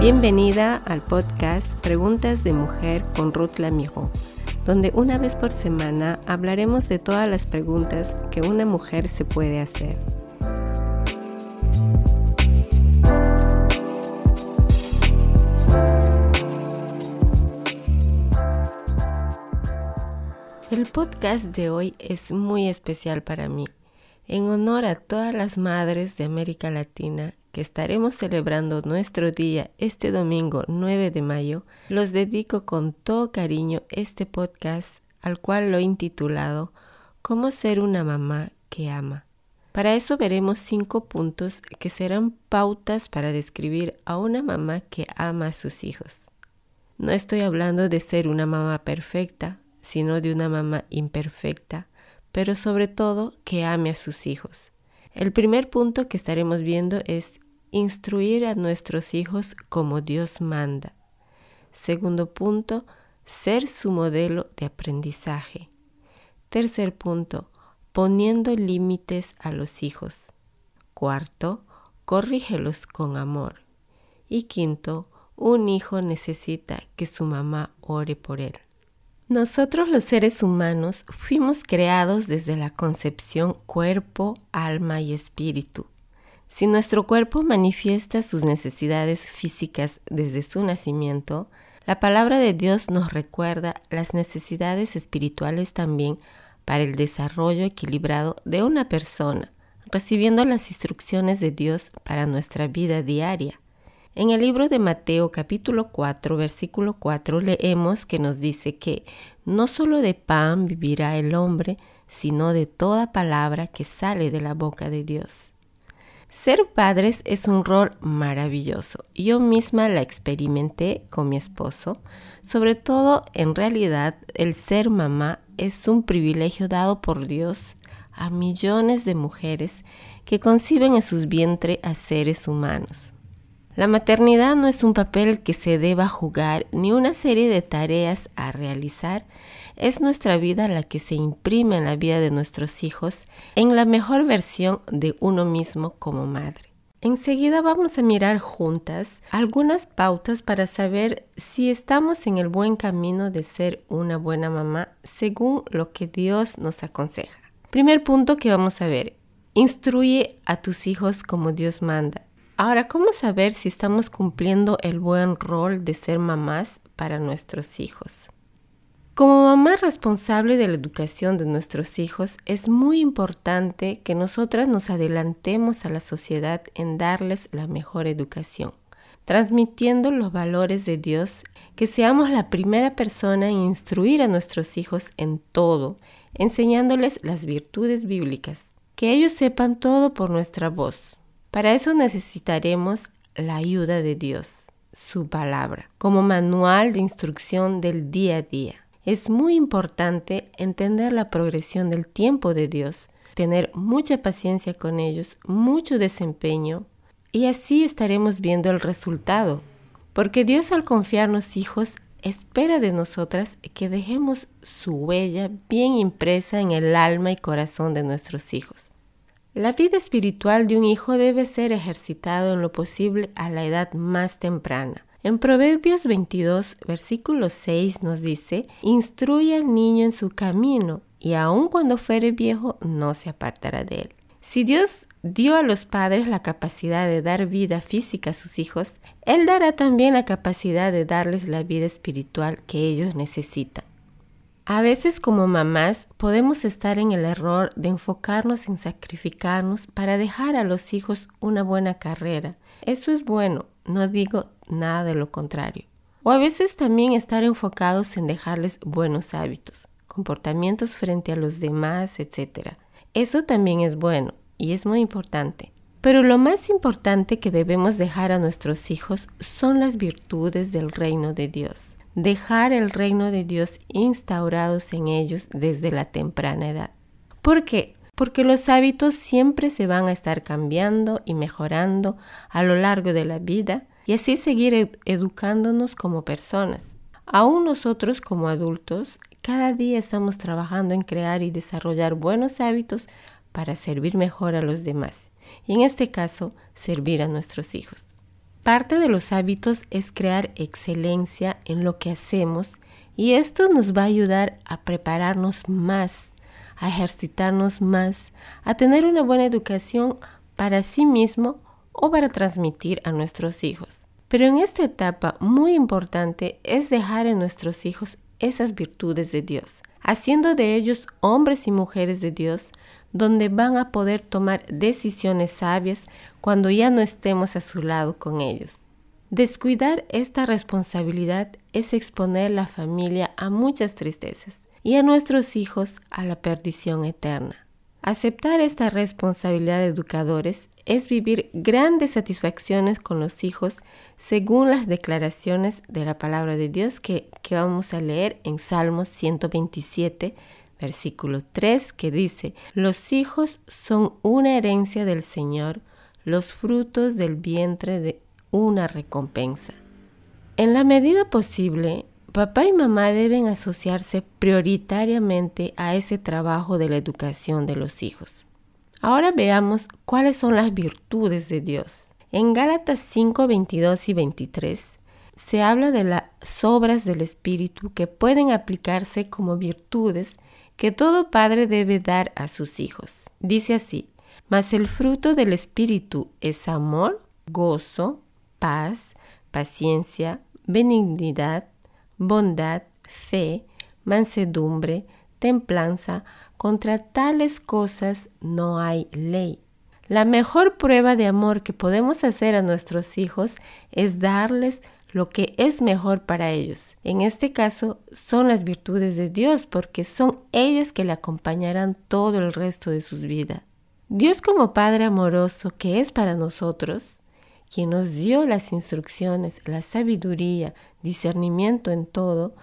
Bienvenida al podcast Preguntas de Mujer con Ruth Lamijo, donde una vez por semana hablaremos de todas las preguntas que una mujer se puede hacer. El podcast de hoy es muy especial para mí, en honor a todas las madres de América Latina que estaremos celebrando nuestro día este domingo 9 de mayo, los dedico con todo cariño este podcast al cual lo he intitulado Cómo ser una mamá que ama. Para eso veremos cinco puntos que serán pautas para describir a una mamá que ama a sus hijos. No estoy hablando de ser una mamá perfecta, sino de una mamá imperfecta, pero sobre todo que ame a sus hijos. El primer punto que estaremos viendo es instruir a nuestros hijos como Dios manda. Segundo punto, ser su modelo de aprendizaje. Tercer punto, poniendo límites a los hijos. Cuarto, corrígelos con amor. Y quinto, un hijo necesita que su mamá ore por él. Nosotros los seres humanos fuimos creados desde la concepción cuerpo, alma y espíritu. Si nuestro cuerpo manifiesta sus necesidades físicas desde su nacimiento, la palabra de Dios nos recuerda las necesidades espirituales también para el desarrollo equilibrado de una persona, recibiendo las instrucciones de Dios para nuestra vida diaria. En el libro de Mateo capítulo 4 versículo 4 leemos que nos dice que no solo de pan vivirá el hombre, sino de toda palabra que sale de la boca de Dios. Ser padres es un rol maravilloso. Yo misma la experimenté con mi esposo. Sobre todo, en realidad, el ser mamá es un privilegio dado por Dios a millones de mujeres que conciben en sus vientres a seres humanos. La maternidad no es un papel que se deba jugar ni una serie de tareas a realizar, es nuestra vida la que se imprime en la vida de nuestros hijos en la mejor versión de uno mismo como madre. Enseguida vamos a mirar juntas algunas pautas para saber si estamos en el buen camino de ser una buena mamá según lo que Dios nos aconseja. Primer punto que vamos a ver, instruye a tus hijos como Dios manda. Ahora, ¿cómo saber si estamos cumpliendo el buen rol de ser mamás para nuestros hijos? Como mamá responsable de la educación de nuestros hijos, es muy importante que nosotras nos adelantemos a la sociedad en darles la mejor educación, transmitiendo los valores de Dios, que seamos la primera persona en instruir a nuestros hijos en todo, enseñándoles las virtudes bíblicas, que ellos sepan todo por nuestra voz, para eso necesitaremos la ayuda de Dios, su palabra, como manual de instrucción del día a día. Es muy importante entender la progresión del tiempo de Dios, tener mucha paciencia con ellos, mucho desempeño, y así estaremos viendo el resultado. Porque Dios al confiarnos hijos espera de nosotras que dejemos su huella bien impresa en el alma y corazón de nuestros hijos. La vida espiritual de un hijo debe ser ejercitado en lo posible a la edad más temprana. En Proverbios 22, versículo 6 nos dice, Instruye al niño en su camino, y aun cuando fuere viejo no se apartará de él. Si Dios dio a los padres la capacidad de dar vida física a sus hijos, Él dará también la capacidad de darles la vida espiritual que ellos necesitan. A veces como mamás podemos estar en el error de enfocarnos en sacrificarnos para dejar a los hijos una buena carrera. Eso es bueno, no digo nada de lo contrario. O a veces también estar enfocados en dejarles buenos hábitos, comportamientos frente a los demás, etc. Eso también es bueno y es muy importante. Pero lo más importante que debemos dejar a nuestros hijos son las virtudes del reino de Dios dejar el reino de Dios instaurados en ellos desde la temprana edad. ¿Por qué? Porque los hábitos siempre se van a estar cambiando y mejorando a lo largo de la vida y así seguir educándonos como personas. Aún nosotros como adultos, cada día estamos trabajando en crear y desarrollar buenos hábitos para servir mejor a los demás y en este caso servir a nuestros hijos. Parte de los hábitos es crear excelencia en lo que hacemos y esto nos va a ayudar a prepararnos más, a ejercitarnos más, a tener una buena educación para sí mismo o para transmitir a nuestros hijos. Pero en esta etapa muy importante es dejar en nuestros hijos esas virtudes de Dios, haciendo de ellos hombres y mujeres de Dios, donde van a poder tomar decisiones sabias cuando ya no estemos a su lado con ellos. Descuidar esta responsabilidad es exponer la familia a muchas tristezas y a nuestros hijos a la perdición eterna. Aceptar esta responsabilidad de educadores es vivir grandes satisfacciones con los hijos según las declaraciones de la palabra de Dios que, vamos a leer en Salmos 127, versículo 3, que dice, los hijos son una herencia del Señor, los frutos del vientre de una recompensa. En la medida posible, papá y mamá deben asociarse prioritariamente a ese trabajo de la educación de los hijos. Ahora veamos cuáles son las virtudes de Dios. En Gálatas 5, 22 y 23 se habla de las obras del Espíritu que pueden aplicarse como virtudes que todo padre debe dar a sus hijos. Dice así, mas el fruto del Espíritu es amor, gozo, paz, paciencia, benignidad, bondad, fe, mansedumbre, templanza, contra tales cosas no hay ley. La mejor prueba de amor que podemos hacer a nuestros hijos es darles lo que es mejor para ellos. En este caso son las virtudes de Dios porque son ellas que le acompañarán todo el resto de sus vidas. Dios como Padre amoroso que es para nosotros, quien nos dio las instrucciones, la sabiduría, discernimiento en todo,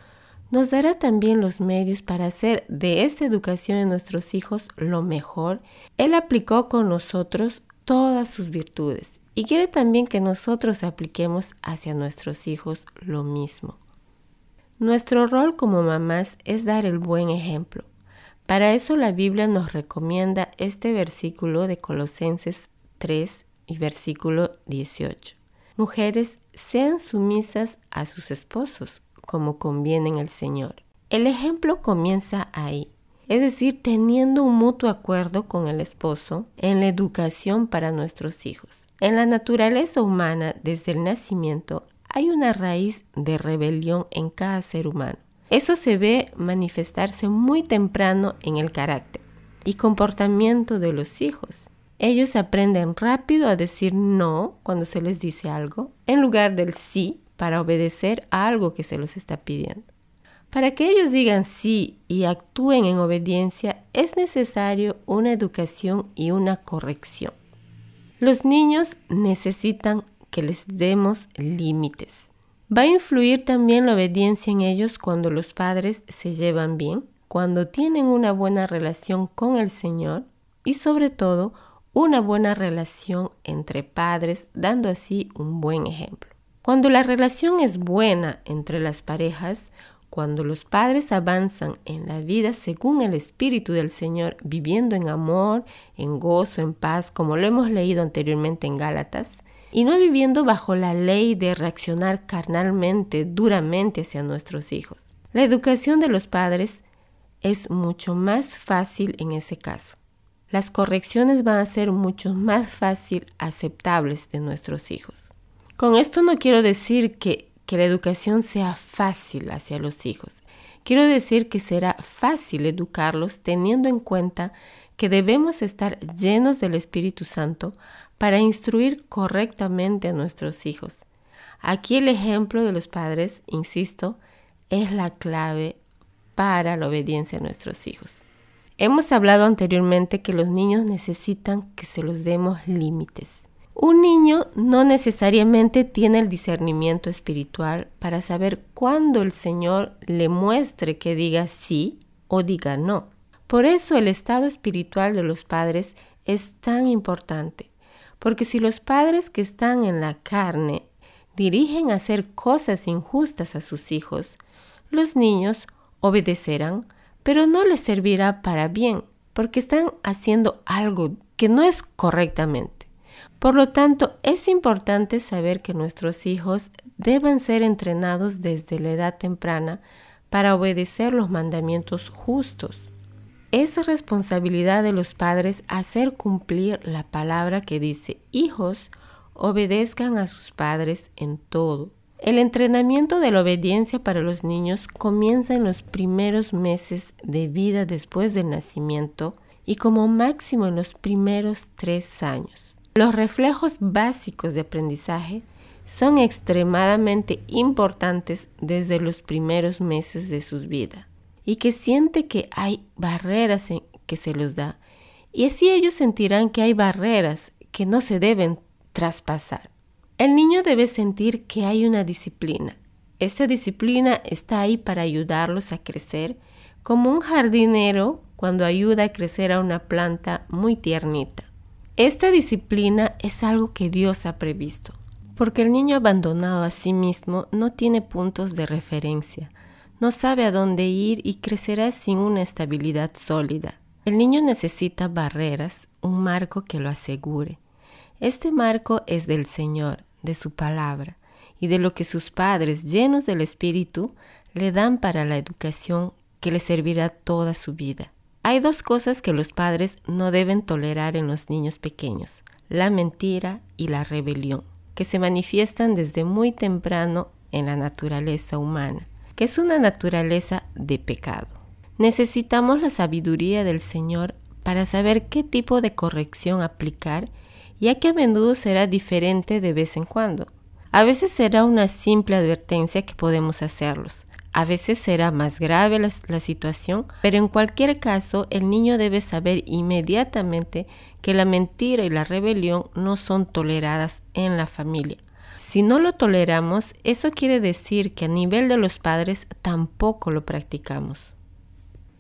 nos dará también los medios para hacer de esta educación de nuestros hijos lo mejor. Él aplicó con nosotros todas sus virtudes y quiere también que nosotros apliquemos hacia nuestros hijos lo mismo. Nuestro rol como mamás es dar el buen ejemplo. Para eso la Biblia nos recomienda este versículo de Colosenses 3 y versículo 18. Mujeres, sean sumisas a sus esposos, como conviene en el Señor. El ejemplo comienza ahí, es decir, teniendo un mutuo acuerdo con el esposo en la educación para nuestros hijos. En la naturaleza humana, desde el nacimiento, hay una raíz de rebelión en cada ser humano. Eso se ve manifestarse muy temprano en el carácter y comportamiento de los hijos. Ellos aprenden rápido a decir no cuando se les dice algo, en lugar del sí para obedecer a algo que se los está pidiendo. Para que ellos digan sí y actúen en obediencia es necesario una educación y una corrección. Los niños necesitan que les demos límites. Va a influir también la obediencia en ellos cuando los padres se llevan bien, cuando tienen una buena relación con el Señor y sobre todo una buena relación entre padres, dando así un buen ejemplo. Cuando la relación es buena entre las parejas, cuando los padres avanzan en la vida según el Espíritu del Señor, viviendo en amor, en gozo, en paz, como lo hemos leído anteriormente en Gálatas, y no viviendo bajo la ley de reaccionar carnalmente, duramente hacia nuestros hijos. La educación de los padres es mucho más fácil en ese caso las correcciones van a ser mucho más fácil aceptables de nuestros hijos. Con esto no quiero decir que, que la educación sea fácil hacia los hijos. Quiero decir que será fácil educarlos teniendo en cuenta que debemos estar llenos del Espíritu Santo para instruir correctamente a nuestros hijos. Aquí el ejemplo de los padres, insisto, es la clave para la obediencia a nuestros hijos. Hemos hablado anteriormente que los niños necesitan que se los demos límites. Un niño no necesariamente tiene el discernimiento espiritual para saber cuándo el Señor le muestre que diga sí o diga no. Por eso el estado espiritual de los padres es tan importante, porque si los padres que están en la carne dirigen a hacer cosas injustas a sus hijos, los niños obedecerán pero no les servirá para bien, porque están haciendo algo que no es correctamente. Por lo tanto, es importante saber que nuestros hijos deben ser entrenados desde la edad temprana para obedecer los mandamientos justos. Es responsabilidad de los padres hacer cumplir la palabra que dice, hijos, obedezcan a sus padres en todo. El entrenamiento de la obediencia para los niños comienza en los primeros meses de vida después del nacimiento y como máximo en los primeros tres años. Los reflejos básicos de aprendizaje son extremadamente importantes desde los primeros meses de sus vidas y que siente que hay barreras que se los da y así ellos sentirán que hay barreras que no se deben traspasar. El niño debe sentir que hay una disciplina. Esta disciplina está ahí para ayudarlos a crecer como un jardinero cuando ayuda a crecer a una planta muy tiernita. Esta disciplina es algo que Dios ha previsto, porque el niño abandonado a sí mismo no tiene puntos de referencia, no sabe a dónde ir y crecerá sin una estabilidad sólida. El niño necesita barreras, un marco que lo asegure. Este marco es del Señor, de su palabra y de lo que sus padres, llenos del Espíritu, le dan para la educación que le servirá toda su vida. Hay dos cosas que los padres no deben tolerar en los niños pequeños, la mentira y la rebelión, que se manifiestan desde muy temprano en la naturaleza humana, que es una naturaleza de pecado. Necesitamos la sabiduría del Señor para saber qué tipo de corrección aplicar ya que a menudo será diferente de vez en cuando. A veces será una simple advertencia que podemos hacerlos. A veces será más grave la, situación, pero en cualquier caso el niño debe saber inmediatamente que la mentira y la rebelión no son toleradas en la familia. Si no lo toleramos, eso quiere decir que a nivel de los padres tampoco lo practicamos.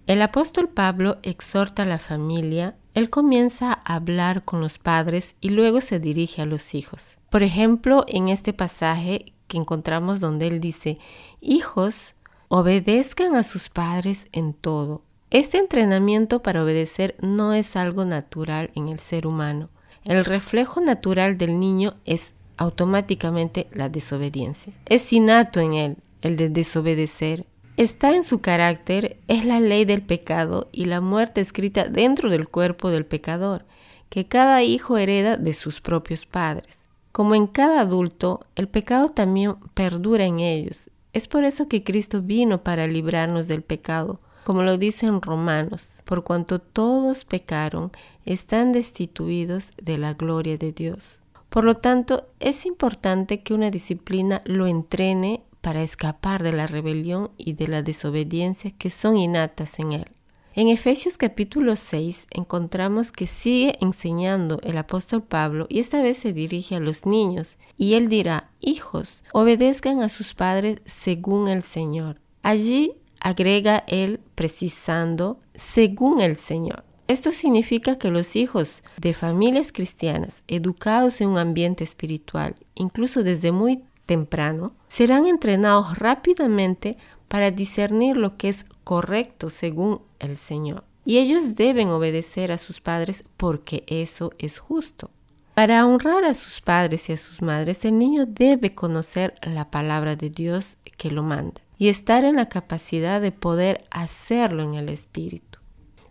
El apóstol Pablo exhorta a la familia, él comienza a hablar con los padres y luego se dirige a los hijos. Por ejemplo, en este pasaje que encontramos donde él dice, hijos, obedezcan a sus padres en todo. Este entrenamiento para obedecer no es algo natural en el ser humano. El reflejo natural del niño es automáticamente la desobediencia. Es innato en él el de desobedecer, está en su carácter es la ley del pecado y la muerte escrita dentro del cuerpo del pecador, que cada hijo hereda de sus propios padres. Como en cada adulto, el pecado también perdura en ellos. Es por eso que Cristo vino para librarnos del pecado, como lo dicen Romanos, por cuanto todos pecaron, están destituidos de la gloria de Dios. Por lo tanto, es importante que una disciplina lo entrene para escapar de la rebelión y de la desobediencia que son innatas en él. En Efesios capítulo 6 encontramos que sigue enseñando el apóstol Pablo y esta vez se dirige a los niños y él dirá, hijos, obedezcan a sus padres según el Señor. Allí agrega él precisando según el Señor. Esto significa que los hijos de familias cristianas, educados en un ambiente espiritual, incluso desde muy temprano, serán entrenados rápidamente para discernir lo que es correcto según el Señor. Y ellos deben obedecer a sus padres porque eso es justo. Para honrar a sus padres y a sus madres, el niño debe conocer la palabra de Dios que lo manda y estar en la capacidad de poder hacerlo en el Espíritu.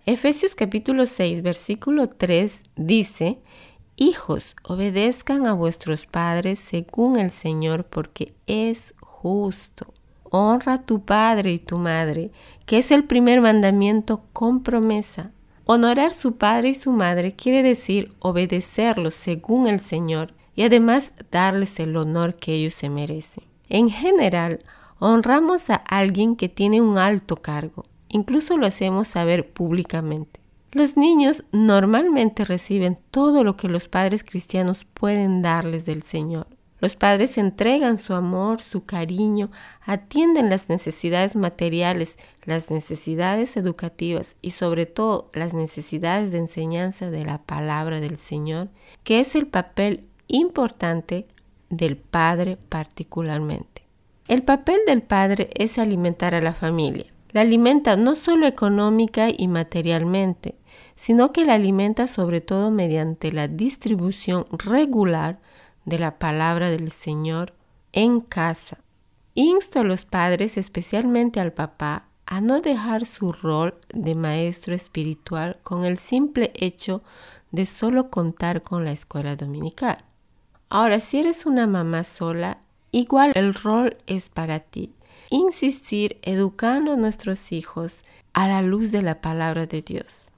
Efesios capítulo 6, versículo 3 dice, Hijos, obedezcan a vuestros padres según el Señor, porque es justo. Honra a tu padre y tu madre, que es el primer mandamiento con promesa. Honorar su padre y su madre quiere decir obedecerlos según el Señor y además darles el honor que ellos se merecen. En general, honramos a alguien que tiene un alto cargo, incluso lo hacemos saber públicamente. Los niños normalmente reciben todo lo que los padres cristianos pueden darles del Señor. Los padres entregan su amor, su cariño, atienden las necesidades materiales, las necesidades educativas y sobre todo las necesidades de enseñanza de la palabra del Señor, que es el papel importante del padre particularmente. El papel del padre es alimentar a la familia. La alimenta no solo económica y materialmente, sino que la alimenta sobre todo mediante la distribución regular de la palabra del Señor en casa. Insto a los padres, especialmente al papá, a no dejar su rol de maestro espiritual con el simple hecho de solo contar con la escuela dominical. Ahora, si eres una mamá sola, igual el rol es para ti. Insistir educando a nuestros hijos a la luz de la palabra de Dios.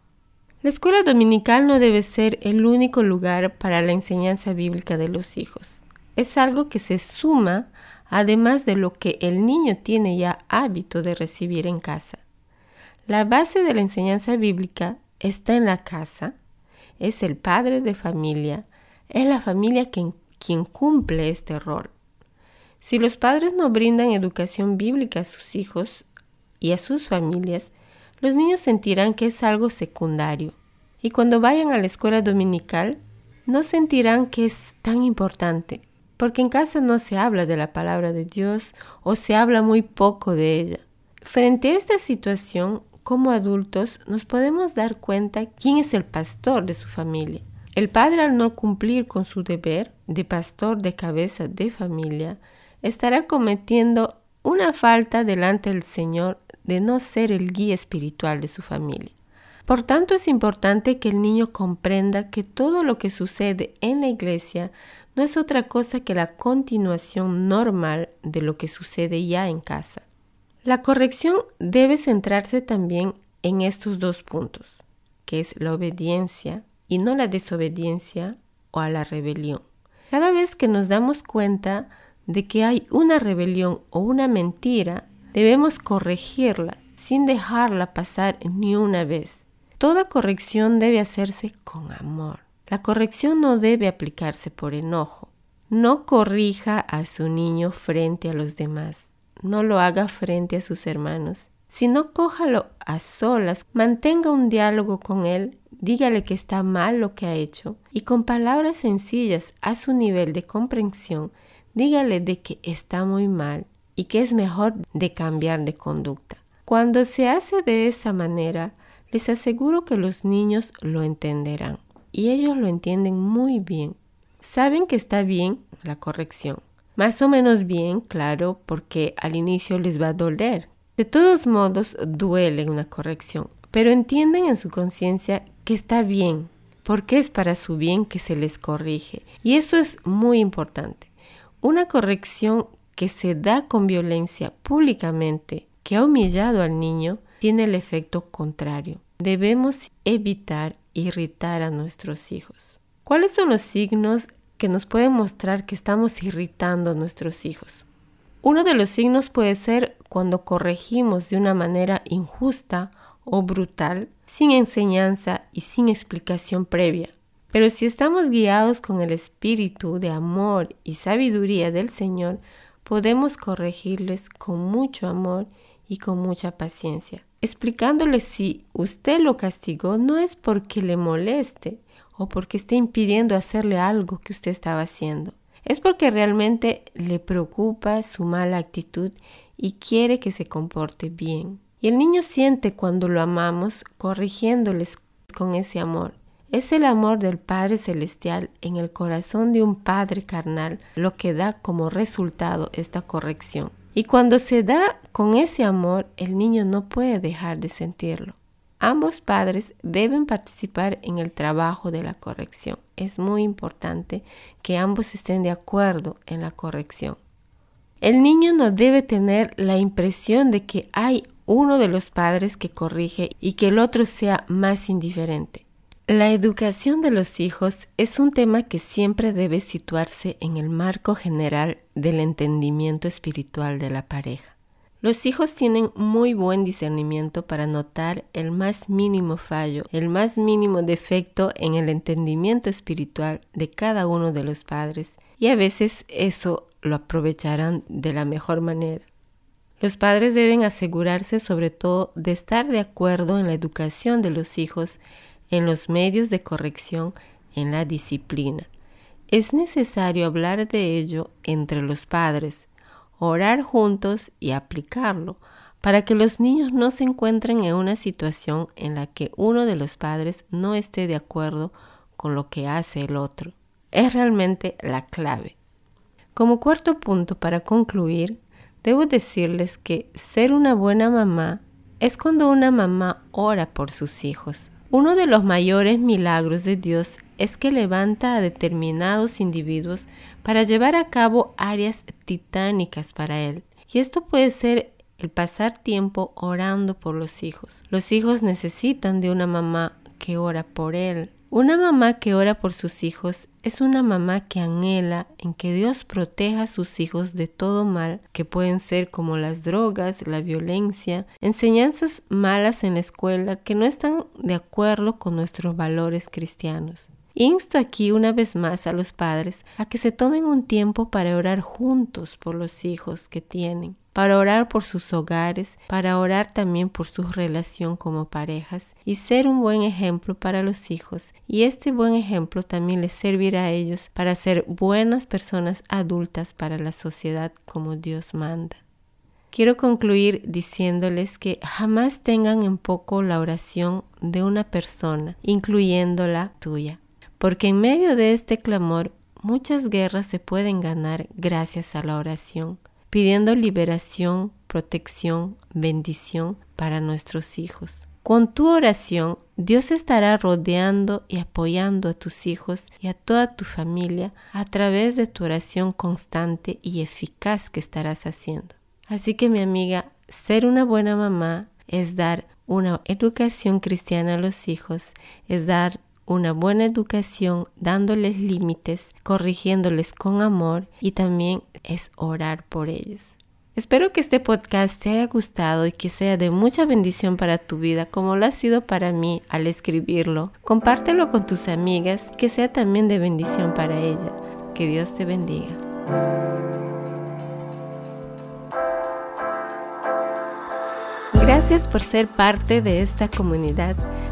La escuela dominical no debe ser el único lugar para la enseñanza bíblica de los hijos. Es algo que se suma además de lo que el niño tiene ya hábito de recibir en casa. La base de la enseñanza bíblica está en la casa, es el padre de familia, es la familia quien, quien cumple este rol. Si los padres no brindan educación bíblica a sus hijos y a sus familias, los niños sentirán que es algo secundario y cuando vayan a la escuela dominical no sentirán que es tan importante, porque en casa no se habla de la palabra de Dios o se habla muy poco de ella. Frente a esta situación, como adultos nos podemos dar cuenta quién es el pastor de su familia. El padre al no cumplir con su deber de pastor de cabeza de familia, estará cometiendo una falta delante del Señor de no ser el guía espiritual de su familia. Por tanto, es importante que el niño comprenda que todo lo que sucede en la iglesia no es otra cosa que la continuación normal de lo que sucede ya en casa. La corrección debe centrarse también en estos dos puntos, que es la obediencia y no la desobediencia o a la rebelión. Cada vez que nos damos cuenta de que hay una rebelión o una mentira, debemos corregirla sin dejarla pasar ni una vez. Toda corrección debe hacerse con amor. La corrección no debe aplicarse por enojo. No corrija a su niño frente a los demás. No lo haga frente a sus hermanos. Si no cójalo a solas, mantenga un diálogo con él, dígale que está mal lo que ha hecho y con palabras sencillas a su nivel de comprensión dígale de que está muy mal y que es mejor de cambiar de conducta. Cuando se hace de esa manera, les aseguro que los niños lo entenderán y ellos lo entienden muy bien. Saben que está bien la corrección. Más o menos bien, claro, porque al inicio les va a doler. De todos modos, duele una corrección, pero entienden en su conciencia que está bien, porque es para su bien que se les corrige. Y eso es muy importante. Una corrección que se da con violencia públicamente, que ha humillado al niño, tiene el efecto contrario. Debemos evitar irritar a nuestros hijos. ¿Cuáles son los signos que nos pueden mostrar que estamos irritando a nuestros hijos? Uno de los signos puede ser cuando corregimos de una manera injusta o brutal, sin enseñanza y sin explicación previa. Pero si estamos guiados con el espíritu de amor y sabiduría del Señor, podemos corregirles con mucho amor y con mucha paciencia, explicándoles si usted lo castigó no es porque le moleste o porque esté impidiendo hacerle algo que usted estaba haciendo, es porque realmente le preocupa su mala actitud y quiere que se comporte bien. Y el niño siente cuando lo amamos corrigiéndoles con ese amor. Es el amor del Padre Celestial en el corazón de un Padre carnal lo que da como resultado esta corrección. Y cuando se da con ese amor, el niño no puede dejar de sentirlo. Ambos padres deben participar en el trabajo de la corrección. Es muy importante que ambos estén de acuerdo en la corrección. El niño no debe tener la impresión de que hay uno de los padres que corrige y que el otro sea más indiferente. La educación de los hijos es un tema que siempre debe situarse en el marco general del entendimiento espiritual de la pareja. Los hijos tienen muy buen discernimiento para notar el más mínimo fallo, el más mínimo defecto en el entendimiento espiritual de cada uno de los padres y a veces eso lo aprovecharán de la mejor manera. Los padres deben asegurarse sobre todo de estar de acuerdo en la educación de los hijos en los medios de corrección, en la disciplina. Es necesario hablar de ello entre los padres, orar juntos y aplicarlo para que los niños no se encuentren en una situación en la que uno de los padres no esté de acuerdo con lo que hace el otro. Es realmente la clave. Como cuarto punto para concluir, debo decirles que ser una buena mamá es cuando una mamá ora por sus hijos. Uno de los mayores milagros de Dios es que levanta a determinados individuos para llevar a cabo áreas titánicas para Él. Y esto puede ser el pasar tiempo orando por los hijos. Los hijos necesitan de una mamá que ora por Él, una mamá que ora por sus hijos es una mamá que anhela en que Dios proteja a sus hijos de todo mal, que pueden ser como las drogas, la violencia, enseñanzas malas en la escuela que no están de acuerdo con nuestros valores cristianos. Insto aquí una vez más a los padres a que se tomen un tiempo para orar juntos por los hijos que tienen para orar por sus hogares, para orar también por su relación como parejas y ser un buen ejemplo para los hijos. Y este buen ejemplo también les servirá a ellos para ser buenas personas adultas para la sociedad como Dios manda. Quiero concluir diciéndoles que jamás tengan en poco la oración de una persona, incluyendo la tuya, porque en medio de este clamor muchas guerras se pueden ganar gracias a la oración pidiendo liberación, protección, bendición para nuestros hijos. Con tu oración, Dios estará rodeando y apoyando a tus hijos y a toda tu familia a través de tu oración constante y eficaz que estarás haciendo. Así que mi amiga, ser una buena mamá es dar una educación cristiana a los hijos, es dar una buena educación dándoles límites, corrigiéndoles con amor y también es orar por ellos. Espero que este podcast te haya gustado y que sea de mucha bendición para tu vida como lo ha sido para mí al escribirlo. Compártelo con tus amigas, que sea también de bendición para ella. Que Dios te bendiga. Gracias por ser parte de esta comunidad.